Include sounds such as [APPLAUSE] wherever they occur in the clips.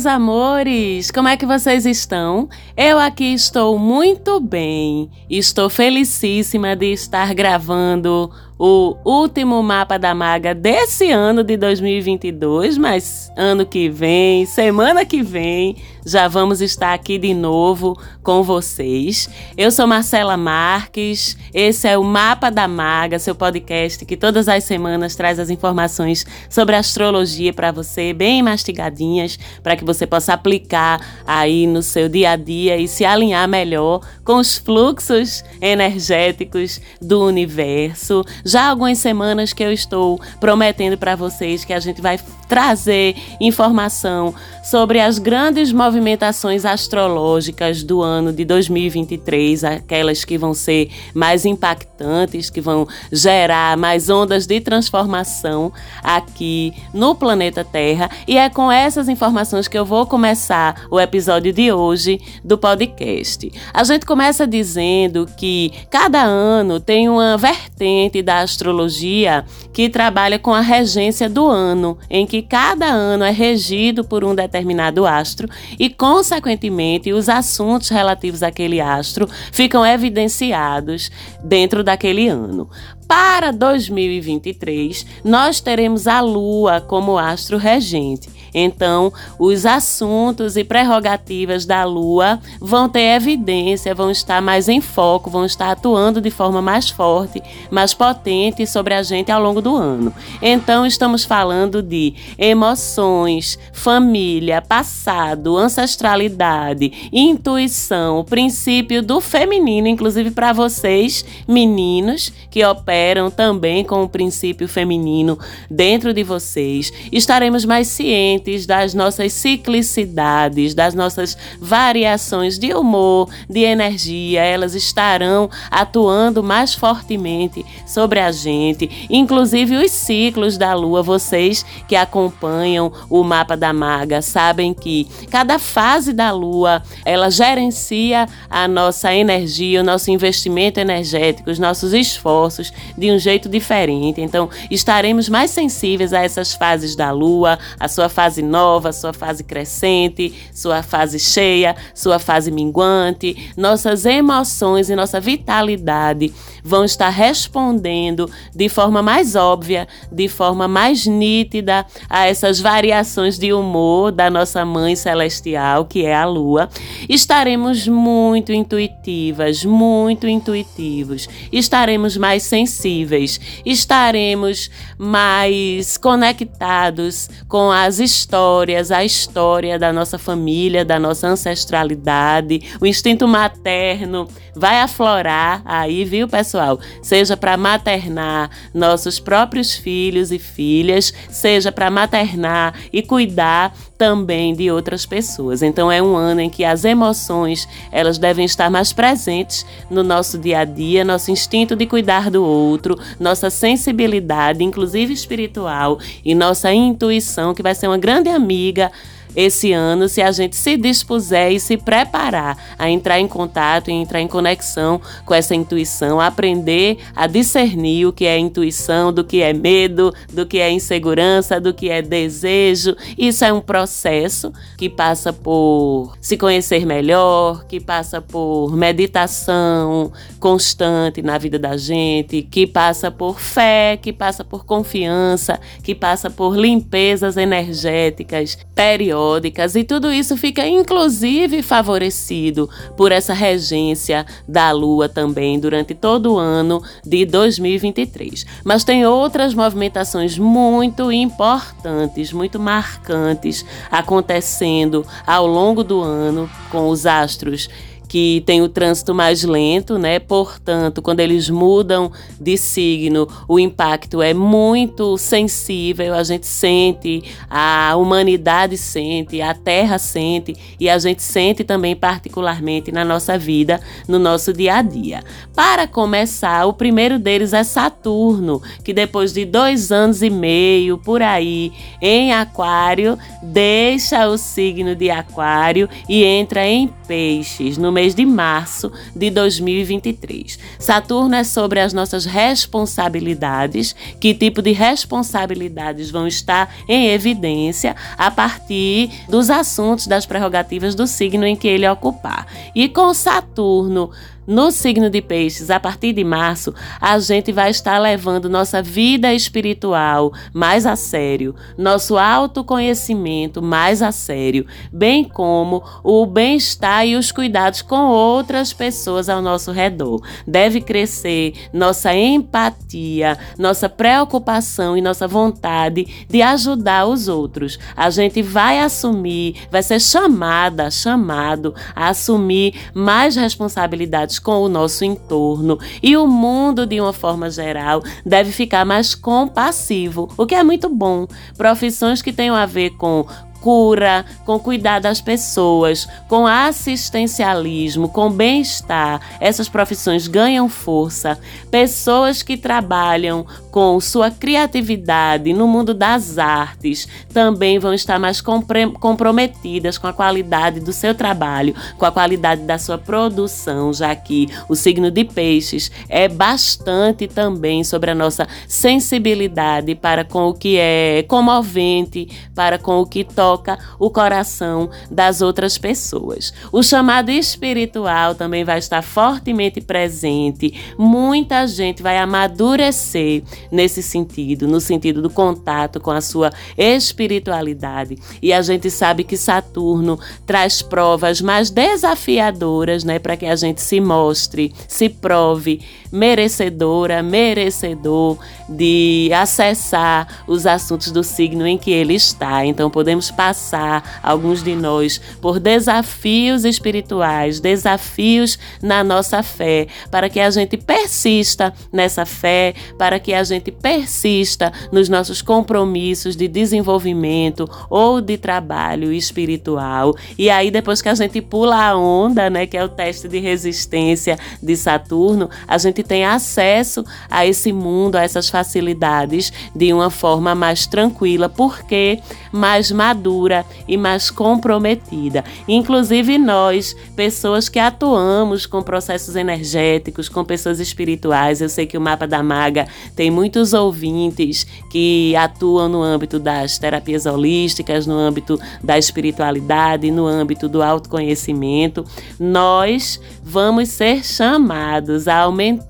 meus amores! Como é que vocês estão? Eu aqui estou muito bem. Estou felicíssima de estar gravando o último mapa da maga desse ano de 2022, mas ano que vem, semana que vem, já vamos estar aqui de novo com vocês. Eu sou Marcela Marques, esse é o Mapa da Maga, seu podcast que todas as semanas traz as informações sobre astrologia para você, bem mastigadinhas, para que você possa aplicar aí no seu dia a dia e se alinhar melhor com os fluxos energéticos do universo já há algumas semanas que eu estou prometendo para vocês que a gente vai trazer informação sobre as grandes movimentações astrológicas do ano de 2023, aquelas que vão ser mais impactantes, que vão gerar mais ondas de transformação aqui no planeta Terra. E é com essas informações que eu vou começar o episódio de hoje do podcast. A gente começa dizendo que cada ano tem uma vertente da astrologia que trabalha com a regência do ano, em que cada ano é regido por um determinado astro e, consequentemente, os assuntos relativos àquele astro ficam evidenciados dentro daquele ano. Para 2023, nós teremos a Lua como astro regente. Então, os assuntos e prerrogativas da Lua vão ter evidência, vão estar mais em foco, vão estar atuando de forma mais forte, mais potente sobre a gente ao longo do ano. Então, estamos falando de emoções, família, passado, ancestralidade, intuição, princípio do feminino, inclusive para vocês, meninos, que operam também com o princípio feminino dentro de vocês. Estaremos mais cientes conscientes das nossas ciclicidades, das nossas variações de humor, de energia, elas estarão atuando mais fortemente sobre a gente, inclusive os ciclos da lua. Vocês que acompanham o mapa da maga sabem que cada fase da lua ela gerencia a nossa energia, o nosso investimento energético, os nossos esforços de um jeito diferente. Então, estaremos mais sensíveis a essas fases da lua, a sua fase fase nova, sua fase crescente, sua fase cheia, sua fase minguante. Nossas emoções e nossa vitalidade vão estar respondendo de forma mais óbvia, de forma mais nítida a essas variações de humor da nossa mãe celestial, que é a lua. Estaremos muito intuitivas, muito intuitivos. Estaremos mais sensíveis, estaremos mais conectados com as histórias, a história da nossa família, da nossa ancestralidade, o instinto materno vai aflorar aí, viu, pessoal? Seja para maternar nossos próprios filhos e filhas, seja para maternar e cuidar também de outras pessoas. Então é um ano em que as emoções, elas devem estar mais presentes no nosso dia a dia, nosso instinto de cuidar do outro, nossa sensibilidade, inclusive espiritual, e nossa intuição, que vai ser uma grande amiga esse ano se a gente se dispuser e se preparar a entrar em contato e entrar em conexão com essa intuição, aprender a discernir o que é intuição, do que é medo, do que é insegurança, do que é desejo. Isso é um processo que passa por se conhecer melhor, que passa por meditação constante na vida da gente, que passa por fé, que passa por confiança, que passa por limpezas energéticas periódicas periódicas e tudo isso fica inclusive favorecido por essa regência da Lua também durante todo o ano de 2023. Mas tem outras movimentações muito importantes, muito marcantes acontecendo ao longo do ano com os astros que tem o trânsito mais lento, né? Portanto, quando eles mudam de signo, o impacto é muito sensível, a gente sente, a humanidade sente, a Terra sente e a gente sente também particularmente na nossa vida, no nosso dia a dia. Para começar, o primeiro deles é Saturno, que depois de dois anos e meio por aí em Aquário, deixa o signo de Aquário e entra em Peixes no mês de março de 2023. Saturno é sobre as nossas responsabilidades, que tipo de responsabilidades vão estar em evidência a partir dos assuntos das prerrogativas do signo em que ele ocupar. E com Saturno no signo de Peixes, a partir de março, a gente vai estar levando nossa vida espiritual mais a sério, nosso autoconhecimento mais a sério, bem como o bem-estar e os cuidados com outras pessoas ao nosso redor. Deve crescer nossa empatia, nossa preocupação e nossa vontade de ajudar os outros. A gente vai assumir, vai ser chamada, chamado a assumir mais responsabilidades com o nosso entorno e o mundo, de uma forma geral, deve ficar mais compassivo, o que é muito bom. Profissões que tenham a ver com cura, com cuidar das pessoas, com assistencialismo, com bem-estar. Essas profissões ganham força. Pessoas que trabalham com sua criatividade no mundo das artes também vão estar mais comprometidas com a qualidade do seu trabalho, com a qualidade da sua produção, já que o signo de Peixes é bastante também sobre a nossa sensibilidade para com o que é comovente, para com o que toca o coração das outras pessoas. O chamado espiritual também vai estar fortemente presente. Muita gente vai amadurecer nesse sentido, no sentido do contato com a sua espiritualidade. E a gente sabe que Saturno traz provas mais desafiadoras, né, para que a gente se mostre, se prove merecedora, merecedor de acessar os assuntos do signo em que ele está. Então podemos passar alguns de nós por desafios espirituais, desafios na nossa fé, para que a gente persista nessa fé, para que a gente persista nos nossos compromissos de desenvolvimento ou de trabalho espiritual. E aí, depois que a gente pula a onda, né, que é o teste de resistência de Saturno, a gente tem acesso a esse mundo, a essas facilidades de uma forma mais tranquila, porque mais madura e mais comprometida. Inclusive nós, pessoas que atuamos com processos energéticos, com pessoas espirituais, eu sei que o mapa da maga tem muitos ouvintes que atuam no âmbito das terapias holísticas, no âmbito da espiritualidade, no âmbito do autoconhecimento. Nós vamos ser chamados a aumentar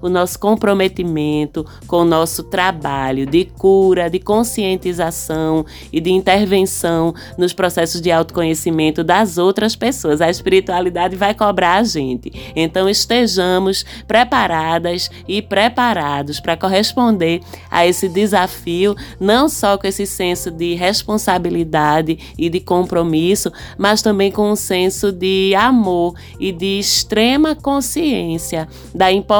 o nosso comprometimento com o nosso trabalho de cura, de conscientização e de intervenção nos processos de autoconhecimento das outras pessoas. A espiritualidade vai cobrar a gente. Então estejamos preparadas e preparados para corresponder a esse desafio, não só com esse senso de responsabilidade e de compromisso, mas também com um senso de amor e de extrema consciência da importância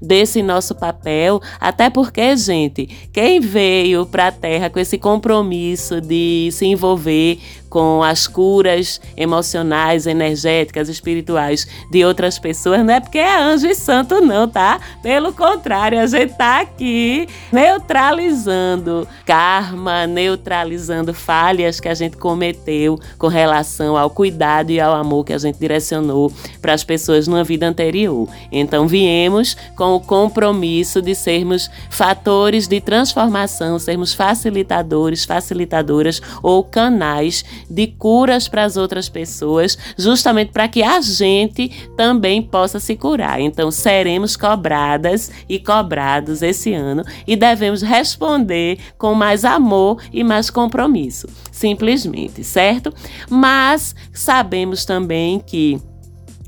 desse nosso papel, até porque, gente, quem veio para a Terra com esse compromisso de se envolver com as curas emocionais, energéticas, espirituais de outras pessoas, não é porque é anjo e santo, não, tá? Pelo contrário, a gente tá aqui neutralizando karma, neutralizando falhas que a gente cometeu com relação ao cuidado e ao amor que a gente direcionou para as pessoas numa vida anterior. Então, viemos com o compromisso de sermos fatores de transformação, sermos facilitadores, facilitadoras ou canais de curas para as outras pessoas, justamente para que a gente também possa se curar. Então, seremos cobradas e cobrados esse ano e devemos responder com mais amor e mais compromisso, simplesmente, certo? Mas sabemos também que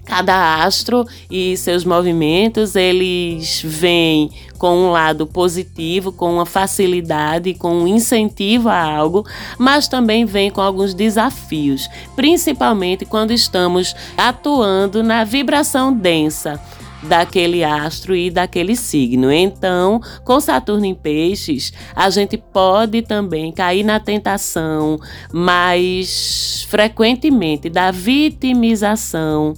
Cada astro e seus movimentos, eles vêm com um lado positivo, com uma facilidade, com um incentivo a algo, mas também vem com alguns desafios, principalmente quando estamos atuando na vibração densa daquele astro e daquele signo. Então, com Saturno em Peixes, a gente pode também cair na tentação mais frequentemente da vitimização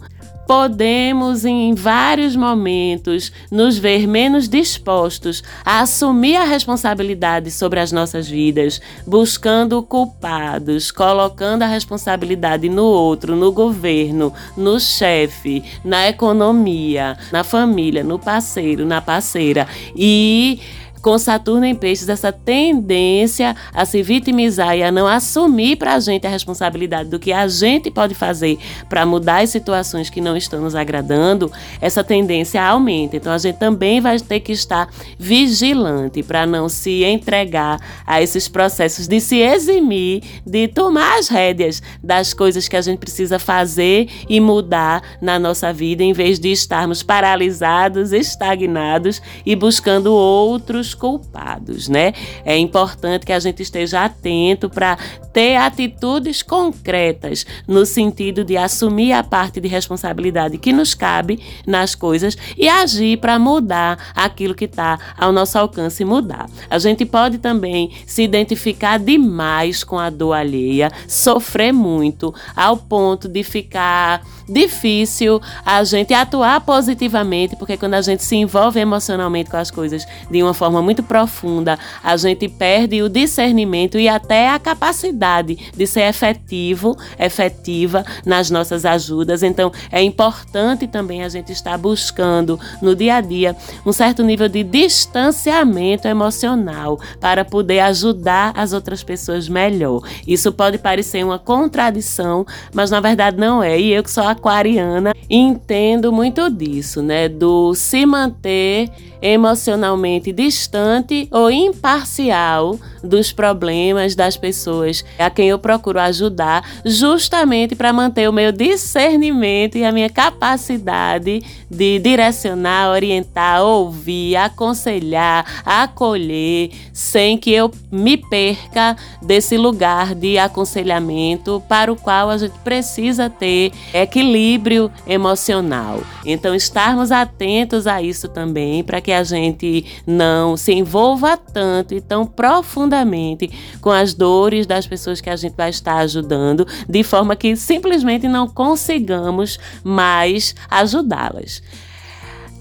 podemos em vários momentos nos ver menos dispostos a assumir a responsabilidade sobre as nossas vidas, buscando culpados, colocando a responsabilidade no outro, no governo, no chefe, na economia, na família, no parceiro, na parceira. E com Saturno em Peixes, essa tendência a se vitimizar e a não assumir para a gente a responsabilidade do que a gente pode fazer para mudar as situações que não estão nos agradando, essa tendência aumenta. Então a gente também vai ter que estar vigilante para não se entregar a esses processos de se eximir, de tomar as rédeas das coisas que a gente precisa fazer e mudar na nossa vida, em vez de estarmos paralisados, estagnados e buscando outros culpados, né? É importante que a gente esteja atento para ter atitudes concretas no sentido de assumir a parte de responsabilidade que nos cabe nas coisas e agir para mudar aquilo que está ao nosso alcance mudar. A gente pode também se identificar demais com a dor alheia, sofrer muito ao ponto de ficar difícil a gente atuar positivamente, porque quando a gente se envolve emocionalmente com as coisas de uma forma muito profunda, a gente perde o discernimento e até a capacidade de ser efetivo, efetiva nas nossas ajudas. Então, é importante também a gente estar buscando no dia a dia um certo nível de distanciamento emocional para poder ajudar as outras pessoas melhor. Isso pode parecer uma contradição, mas na verdade não é. E eu que sou aquariana, entendo muito disso, né? Do se manter emocionalmente distante ou imparcial dos problemas das pessoas a quem eu procuro ajudar, justamente para manter o meu discernimento e a minha capacidade de direcionar, orientar, ouvir, aconselhar, acolher, sem que eu me perca desse lugar de aconselhamento para o qual a gente precisa ter equilíbrio emocional. Então, estarmos atentos a isso também para que a gente não se envolva tanto e tão profundamente com as dores das pessoas que a gente vai estar ajudando, de forma que simplesmente não consigamos mais ajudá-las.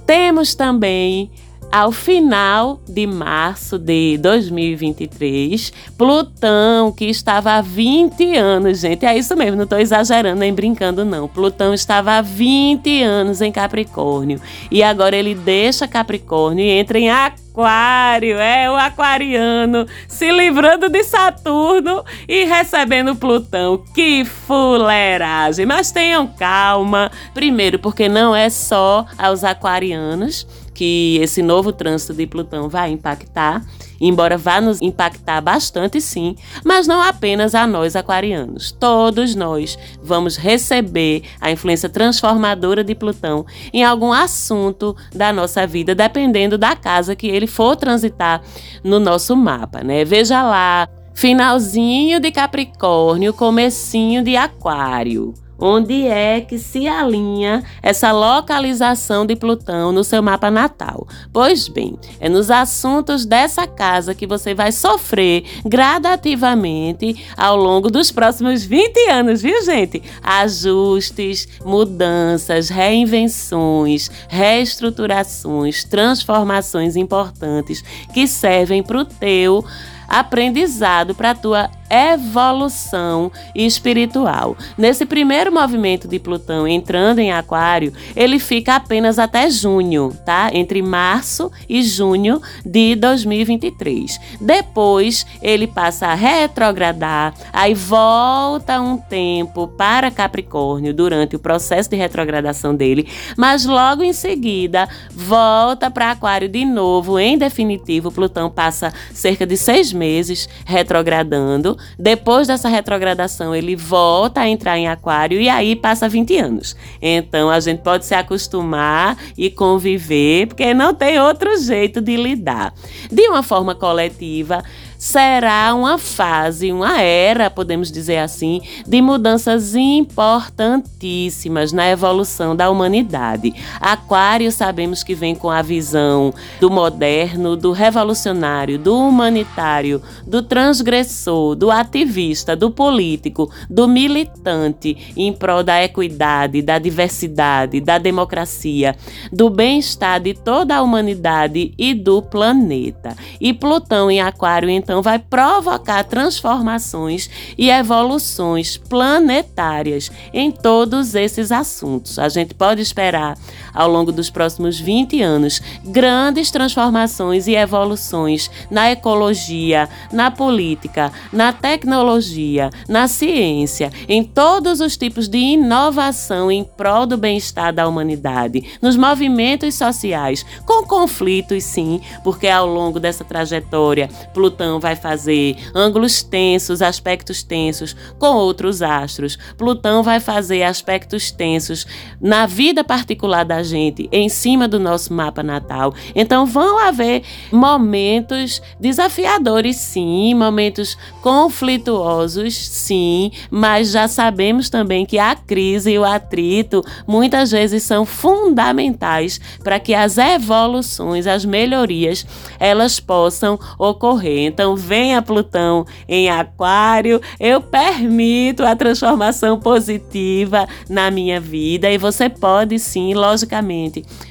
Temos também ao final de março de 2023, Plutão, que estava há 20 anos, gente, é isso mesmo, não estou exagerando nem brincando, não. Plutão estava há 20 anos em Capricórnio e agora ele deixa Capricórnio e entra em Aquário, é o aquariano se livrando de Saturno e recebendo Plutão. Que fuleiragem! Mas tenham calma. Primeiro, porque não é só aos aquarianos que esse novo trânsito de Plutão vai impactar, embora vá nos impactar bastante sim, mas não apenas a nós aquarianos. Todos nós vamos receber a influência transformadora de Plutão em algum assunto da nossa vida, dependendo da casa que ele for transitar no nosso mapa, né? Veja lá, finalzinho de Capricórnio, comecinho de Aquário onde é que se alinha essa localização de Plutão no seu mapa natal. Pois bem, é nos assuntos dessa casa que você vai sofrer gradativamente ao longo dos próximos 20 anos, viu, gente? Ajustes, mudanças, reinvenções, reestruturações, transformações importantes que servem para o teu aprendizado para a tua evolução espiritual. Nesse primeiro movimento de Plutão entrando em Aquário, ele fica apenas até junho, tá? Entre março e junho de 2023. Depois ele passa a retrogradar, aí volta um tempo para Capricórnio durante o processo de retrogradação dele, mas logo em seguida volta para Aquário de novo. Em definitivo, Plutão passa cerca de seis meses retrogradando depois dessa retrogradação, ele volta a entrar em Aquário e aí passa 20 anos. Então a gente pode se acostumar e conviver, porque não tem outro jeito de lidar. De uma forma coletiva, será uma fase, uma era, podemos dizer assim, de mudanças importantíssimas na evolução da humanidade. Aquário sabemos que vem com a visão do moderno, do revolucionário, do humanitário, do transgressor, do ativista, do político, do militante em prol da equidade, da diversidade, da democracia, do bem-estar de toda a humanidade e do planeta. E Plutão em Aquário então vai provocar transformações e evoluções planetárias em todos esses assuntos. A gente pode esperar ao longo dos próximos 20 anos grandes transformações e evoluções na ecologia, na política, na tecnologia, na ciência, em todos os tipos de inovação em prol do bem-estar da humanidade, nos movimentos sociais, com conflitos sim, porque ao longo dessa trajetória Plutão vai fazer ângulos tensos, aspectos tensos com outros astros. Plutão vai fazer aspectos tensos na vida particular da gente, em cima do nosso mapa natal. Então vão haver momentos desafiadores, sim, momentos conflituosos, sim, mas já sabemos também que a crise e o atrito muitas vezes são fundamentais para que as evoluções, as melhorias, elas possam ocorrer. Então venha Plutão em Aquário, eu permito a transformação positiva na minha vida e você pode sim,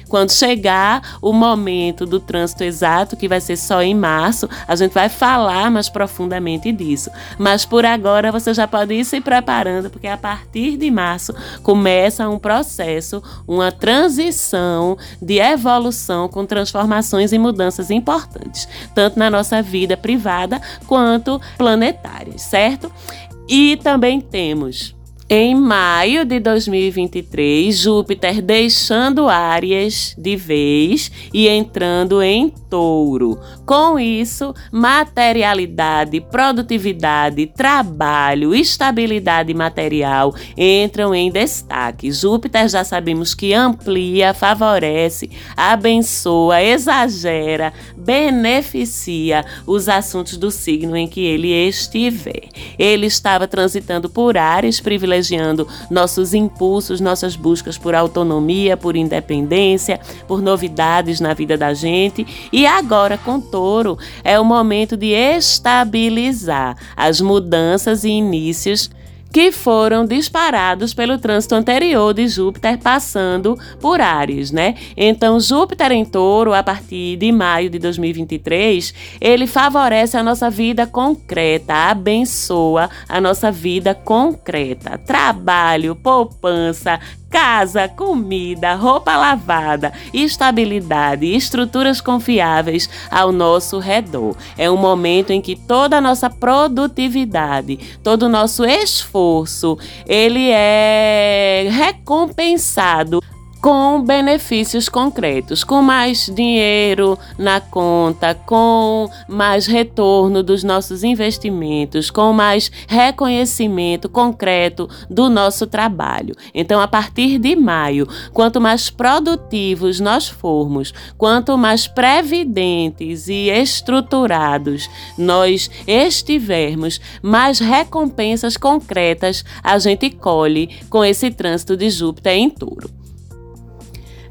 quando chegar o momento do trânsito exato, que vai ser só em março, a gente vai falar mais profundamente disso. Mas por agora você já pode ir se preparando, porque a partir de março começa um processo, uma transição de evolução com transformações e mudanças importantes, tanto na nossa vida privada quanto planetárias, certo? E também temos em maio de 2023, Júpiter deixando Áries de vez e entrando em Touro. Com isso, materialidade, produtividade, trabalho, estabilidade material entram em destaque. Júpiter já sabemos que amplia, favorece, abençoa, exagera, beneficia os assuntos do signo em que ele estiver. Ele estava transitando por Áries privilegiados privilegiando nossos impulsos, nossas buscas por autonomia, por independência, por novidades na vida da gente. E agora, com touro, é o momento de estabilizar as mudanças e inícios que foram disparados pelo trânsito anterior de Júpiter passando por Ares, né? Então, Júpiter em Touro, a partir de maio de 2023, ele favorece a nossa vida concreta, abençoa a nossa vida concreta. Trabalho, poupança, Casa, comida, roupa lavada, estabilidade e estruturas confiáveis ao nosso redor. É um momento em que toda a nossa produtividade, todo o nosso esforço, ele é recompensado com benefícios concretos, com mais dinheiro na conta, com mais retorno dos nossos investimentos, com mais reconhecimento concreto do nosso trabalho. Então, a partir de maio, quanto mais produtivos nós formos, quanto mais previdentes e estruturados nós estivermos, mais recompensas concretas a gente colhe com esse trânsito de Júpiter em Touro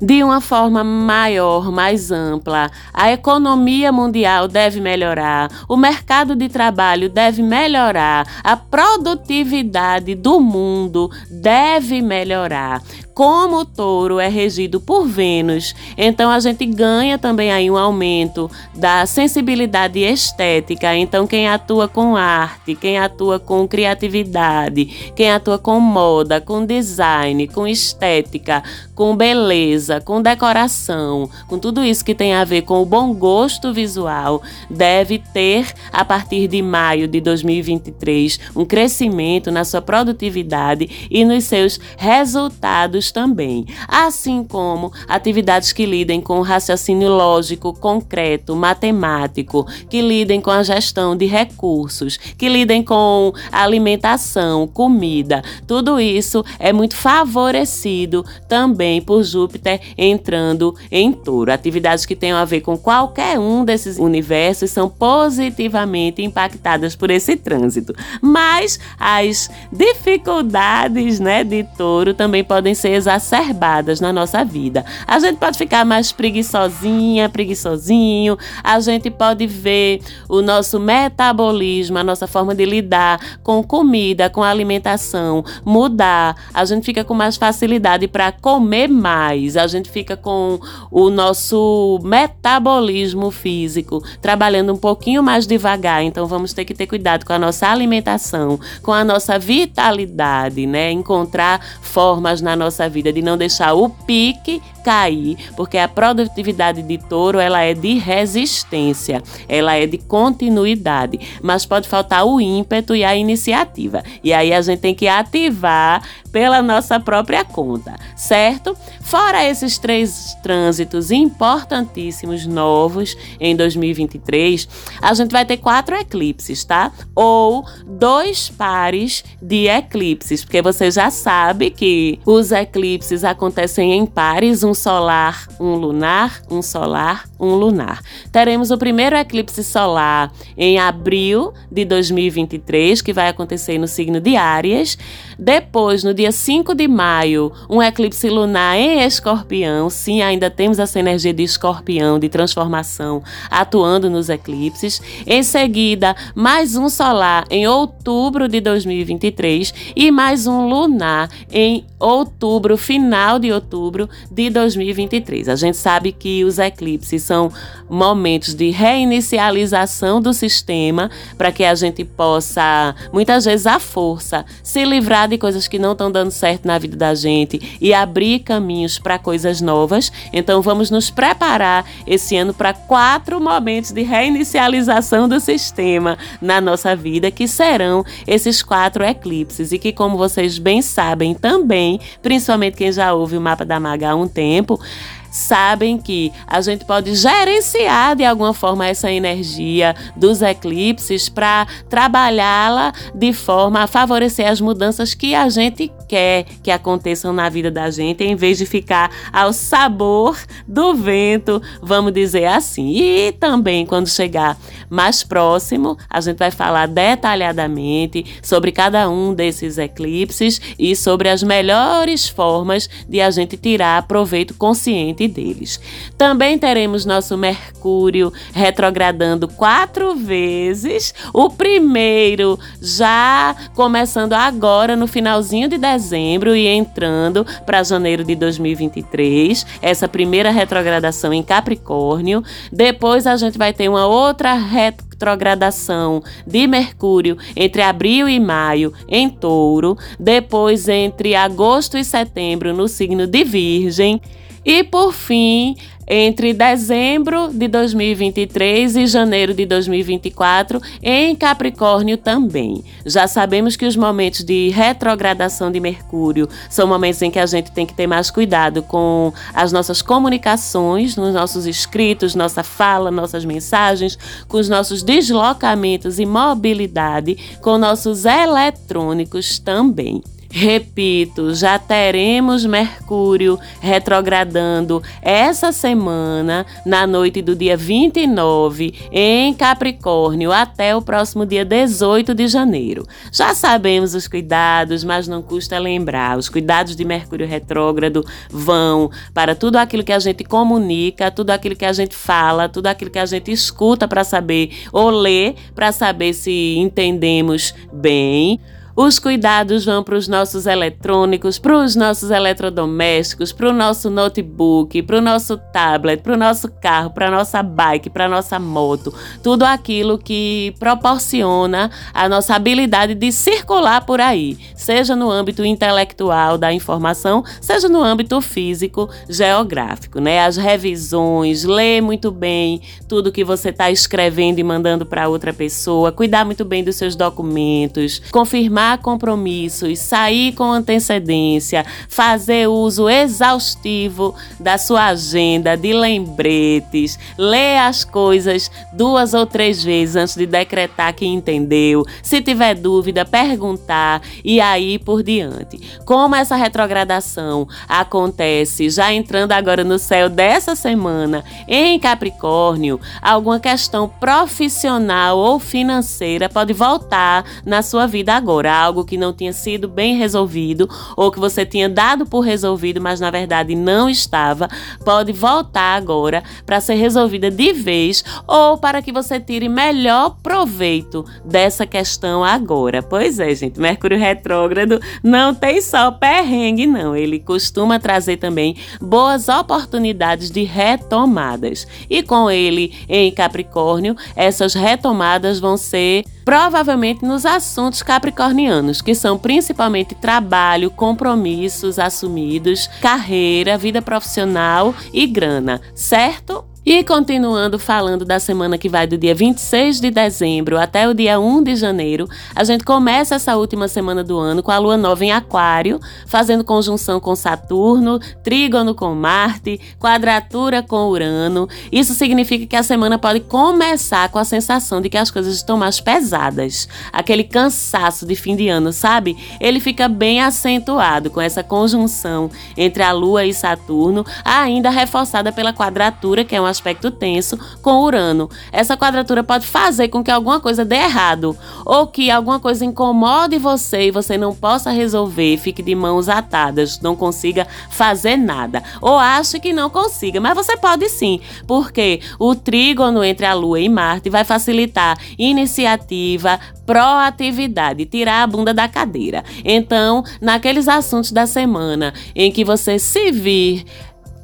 de uma forma maior, mais ampla. A economia mundial deve melhorar, o mercado de trabalho deve melhorar, a produtividade do mundo deve melhorar como o touro é regido por Vênus, então a gente ganha também aí um aumento da sensibilidade estética. Então, quem atua com arte, quem atua com criatividade, quem atua com moda, com design, com estética, com beleza, com decoração, com tudo isso que tem a ver com o bom gosto visual, deve ter, a partir de maio de 2023, um crescimento na sua produtividade e nos seus resultados também, assim como atividades que lidem com raciocínio lógico, concreto, matemático, que lidem com a gestão de recursos, que lidem com alimentação, comida. Tudo isso é muito favorecido também por Júpiter entrando em Touro. Atividades que tenham a ver com qualquer um desses universos são positivamente impactadas por esse trânsito. Mas as dificuldades, né, de Touro também podem ser exacerbadas na nossa vida. A gente pode ficar mais preguiçosinha, preguiçosinho, a gente pode ver o nosso metabolismo, a nossa forma de lidar com comida, com alimentação mudar. A gente fica com mais facilidade para comer mais, a gente fica com o nosso metabolismo físico trabalhando um pouquinho mais devagar. Então vamos ter que ter cuidado com a nossa alimentação, com a nossa vitalidade, né? Encontrar formas na nossa vida de não deixar o pique cair, porque a produtividade de touro ela é de resistência, ela é de continuidade, mas pode faltar o ímpeto e a iniciativa. E aí a gente tem que ativar pela nossa própria conta, certo? Fora esses três trânsitos importantíssimos novos em 2023, a gente vai ter quatro eclipses, tá? Ou dois pares de eclipses, porque você já sabe que os eclipses acontecem em pares, um solar, um lunar, um solar, um lunar. Teremos o primeiro eclipse solar em abril de 2023, que vai acontecer no signo de Áries. Depois, no dia 5 de maio, um eclipse lunar em Escorpião. Sim, ainda temos essa energia de Escorpião, de transformação, atuando nos eclipses. Em seguida, mais um solar em outubro de 2023 e mais um lunar em outubro, final de outubro de 2023. A gente sabe que os eclipses são momentos de reinicialização do sistema para que a gente possa, muitas vezes à força, se livrar de coisas que não estão dando certo na vida da gente e abrir caminhos para coisas novas. Então vamos nos preparar esse ano para quatro momentos de reinicialização do sistema na nossa vida, que serão esses quatro eclipses e que, como vocês bem sabem também, principalmente quem já ouve o mapa da Maga há um tempo, sabem que a gente pode gerenciar de alguma forma essa energia dos eclipses para trabalhá-la de forma a favorecer as mudanças que a gente quer que aconteçam na vida da gente, em vez de ficar ao sabor do vento, vamos dizer assim. E também quando chegar mais próximo, a gente vai falar detalhadamente sobre cada um desses eclipses e sobre as melhores formas de a gente tirar proveito consciente deles. Também teremos nosso Mercúrio retrogradando quatro vezes. O primeiro já começando agora no finalzinho de dezembro e entrando para janeiro de 2023. Essa primeira retrogradação em Capricórnio. Depois a gente vai ter uma outra retrogradação de Mercúrio entre abril e maio em Touro, depois entre agosto e setembro no signo de Virgem e por fim, entre dezembro de 2023 e janeiro de 2024 em Capricórnio também. Já sabemos que os momentos de retrogradação de Mercúrio são momentos em que a gente tem que ter mais cuidado com as nossas comunicações, nos nossos escritos, nossa fala, nossas mensagens, com os nossos deslocamentos e mobilidade, com nossos eletrônicos também. Repito, já teremos Mercúrio retrogradando essa semana, na noite do dia 29, em Capricórnio, até o próximo dia 18 de janeiro. Já sabemos os cuidados, mas não custa lembrar: os cuidados de Mercúrio retrógrado vão para tudo aquilo que a gente comunica, tudo aquilo que a gente fala, tudo aquilo que a gente escuta para saber ou lê para saber se entendemos bem. Os cuidados vão para os nossos eletrônicos, para os nossos eletrodomésticos, para o nosso notebook, para o nosso tablet, para o nosso carro, para a nossa bike, para a nossa moto. Tudo aquilo que proporciona a nossa habilidade de circular por aí, seja no âmbito intelectual da informação, seja no âmbito físico, geográfico, né? As revisões, ler muito bem tudo que você está escrevendo e mandando para outra pessoa, cuidar muito bem dos seus documentos, confirmar firmar compromissos, sair com antecedência, fazer uso exaustivo da sua agenda de lembretes, ler as coisas duas ou três vezes antes de decretar que entendeu. Se tiver dúvida, perguntar e aí por diante. Como essa retrogradação acontece já entrando agora no céu dessa semana em Capricórnio, alguma questão profissional ou financeira pode voltar na sua vida agora, algo que não tinha sido bem resolvido ou que você tinha dado por resolvido, mas na verdade não estava, pode voltar agora para ser resolvida de vez ou para que você tire melhor proveito dessa questão agora. Pois é, gente, Mercúrio retrógrado não tem só perrengue, não. Ele costuma trazer também boas oportunidades de retomadas. E com ele em Capricórnio, essas retomadas vão ser provavelmente nos assuntos capricornianos, que são principalmente trabalho, compromissos assumidos, carreira, vida profissional e grana, certo? E continuando falando da semana que vai do dia 26 de dezembro até o dia 1 de janeiro, a gente começa essa última semana do ano com a lua nova em Aquário, fazendo conjunção com Saturno, trígono com Marte, quadratura com Urano. Isso significa que a semana pode começar com a sensação de que as coisas estão mais pesadas. Aquele cansaço de fim de ano, sabe? Ele fica bem acentuado com essa conjunção entre a lua e Saturno, ainda reforçada pela quadratura, que é uma aspecto tenso com Urano. Essa quadratura pode fazer com que alguma coisa dê errado ou que alguma coisa incomode você e você não possa resolver, fique de mãos atadas, não consiga fazer nada ou ache que não consiga, mas você pode sim, porque o trígono entre a Lua e Marte vai facilitar iniciativa, proatividade, tirar a bunda da cadeira. Então, naqueles assuntos da semana em que você se vir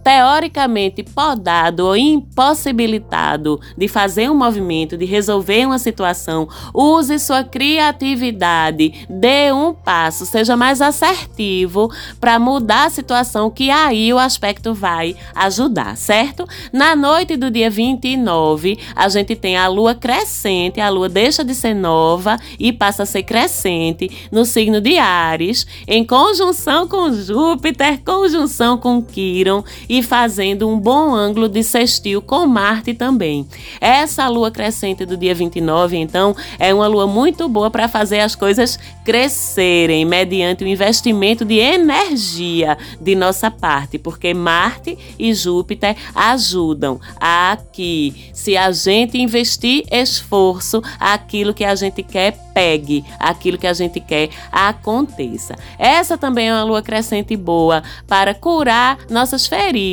teoricamente podado ou impossibilitado de fazer um movimento, de resolver uma situação, use sua criatividade, dê um passo, seja mais assertivo para mudar a situação, que aí o aspecto vai ajudar, certo? Na noite do dia 29, a gente tem a lua crescente, a lua deixa de ser nova e passa a ser crescente no signo de Ares, em conjunção com Júpiter, conjunção com Quiron e fazendo um bom ângulo de sextil com Marte também. Essa lua crescente do dia 29, então, é uma lua muito boa para fazer as coisas crescerem mediante o investimento de energia de nossa parte, porque Marte e Júpiter ajudam a que, se a gente investir esforço, aquilo que a gente quer pegue, aquilo que a gente quer aconteça. Essa também é uma lua crescente boa para curar nossas feridas.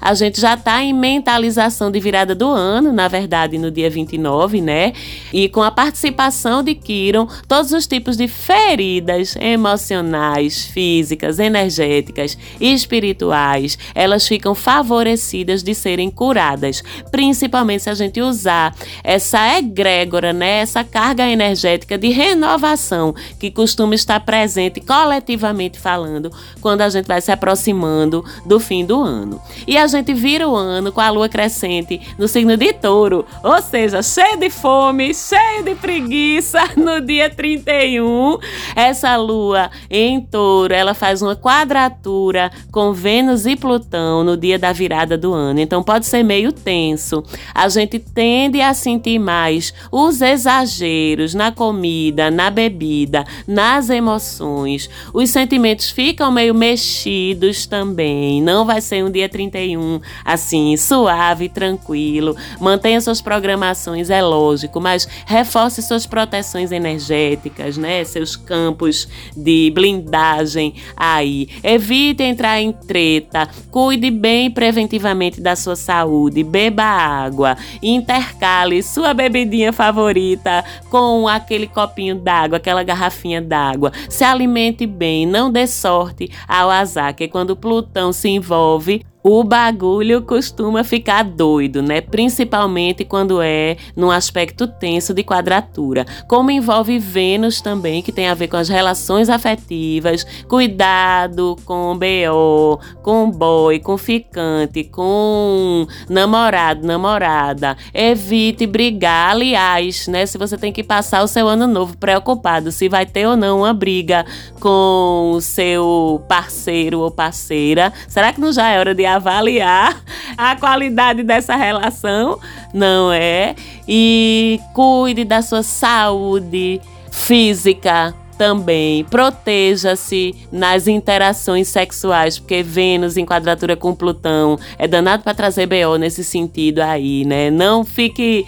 A gente já está em mentalização de virada do ano, na verdade, no dia 29, né? E com a participação de Kiron, todos os tipos de feridas emocionais, físicas, energéticas e espirituais, elas ficam favorecidas de serem curadas, principalmente se a gente usar essa egrégora, né? Essa carga energética de renovação que costuma estar presente coletivamente falando quando a gente vai se aproximando do fim do ano. E a gente vira o ano com a lua crescente no signo de touro, ou seja, cheio de fome, cheio de preguiça [LAUGHS] no dia 31. Essa lua em touro, ela faz uma quadratura com Vênus e Plutão no dia da virada do ano. Então pode ser meio tenso. A gente tende a sentir mais os exageros na comida, na bebida, nas emoções. Os sentimentos ficam meio mexidos também. Não vai ser um dia 31 assim, suave, tranquilo. Mantenha suas programações, é lógico, mas reforce suas proteções energéticas, né? Seus campos de blindagem aí. Evite entrar em treta. Cuide bem preventivamente da sua saúde. Beba água. Intercale sua bebidinha favorita com aquele copinho d'água, aquela garrafinha d'água. Se alimente bem, não dê sorte ao azar, que quando Plutão se envolve, o bagulho costuma ficar doido, né? Principalmente quando é num aspecto tenso de quadratura. Como envolve Vênus também, que tem a ver com as relações afetivas, cuidado com BO, com boy, com ficante, com namorado, namorada. Evite brigar. Aliás, né? Se você tem que passar o seu ano novo preocupado se vai ter ou não uma briga com o seu parceiro ou parceira, será que não já é hora de avaliar a qualidade dessa relação, não é? E cuide da sua saúde física, também proteja-se nas interações sexuais, porque Vênus em quadratura com Plutão é danado para trazer BO nesse sentido aí, né? Não fique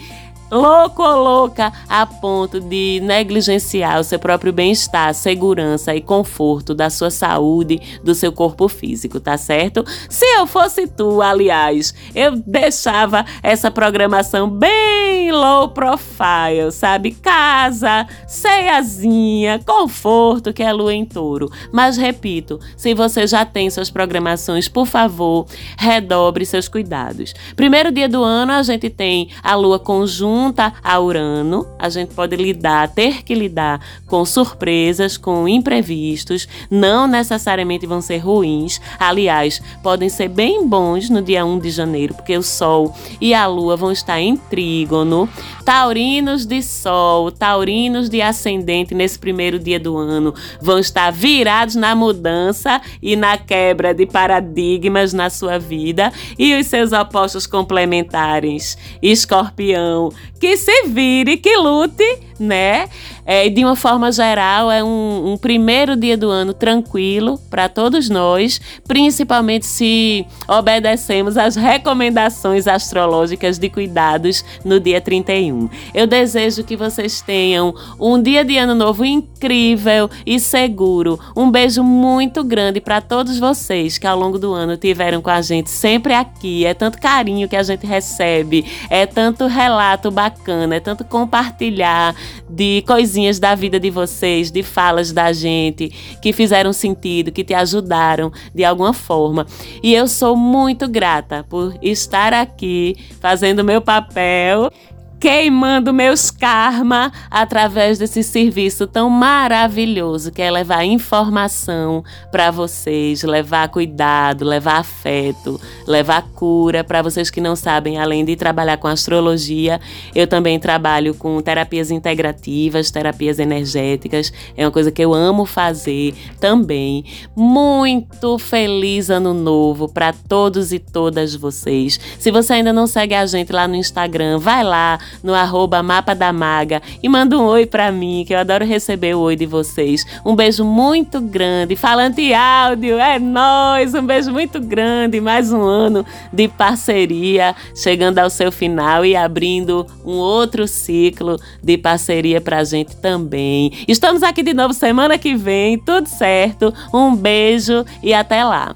louco ou louca a ponto de negligenciar o seu próprio bem-estar, segurança e conforto da sua saúde, do seu corpo físico, tá certo? Se eu fosse tu, aliás, eu deixava essa programação bem low profile, sabe? Casa, ceiazinha, conforto, que é lua em touro. Mas repito, se você já tem suas programações, por favor, redobre seus cuidados. Primeiro dia do ano, a gente tem a lua conjunta junta a Urano, a gente pode lidar, ter que lidar com surpresas, com imprevistos, não necessariamente vão ser ruins, aliás, podem ser bem bons no dia 1 de janeiro, porque o Sol e a Lua vão estar em trígono. Taurinos de Sol, taurinos de ascendente nesse primeiro dia do ano vão estar virados na mudança e na quebra de paradigmas na sua vida, e os seus opostos complementares, Escorpião que se vire, que lute, né? É, de uma forma geral, é um, um primeiro dia do ano tranquilo para todos nós, principalmente se obedecemos às recomendações astrológicas de cuidados no dia 31. Eu desejo que vocês tenham um dia de ano novo incrível e seguro. Um beijo muito grande para todos vocês que ao longo do ano tiveram com a gente sempre aqui. É tanto carinho que a gente recebe, é tanto relato bacana, é tanto compartilhar de coisinhas da vida de vocês, de falas da gente, que fizeram sentido, que te ajudaram de alguma forma. E eu sou muito grata por estar aqui fazendo meu papel queimando meus karma através desse serviço tão maravilhoso que é levar informação para vocês, levar cuidado, levar afeto, levar cura para vocês que não sabem, além de trabalhar com astrologia, eu também trabalho com terapias integrativas, terapias energéticas. É uma coisa que eu amo fazer também. Muito feliz ano novo para todos e todas vocês. Se você ainda não segue a gente lá no Instagram, vai lá no arroba Mapa da Maga e manda um oi pra mim, que eu adoro receber o oi de vocês. Um beijo muito grande. Falante áudio, é nós. Um beijo muito grande. Mais um ano de parceria chegando ao seu final e abrindo um outro ciclo de parceria pra gente também. Estamos aqui de novo semana que vem, tudo certo. Um beijo e até lá.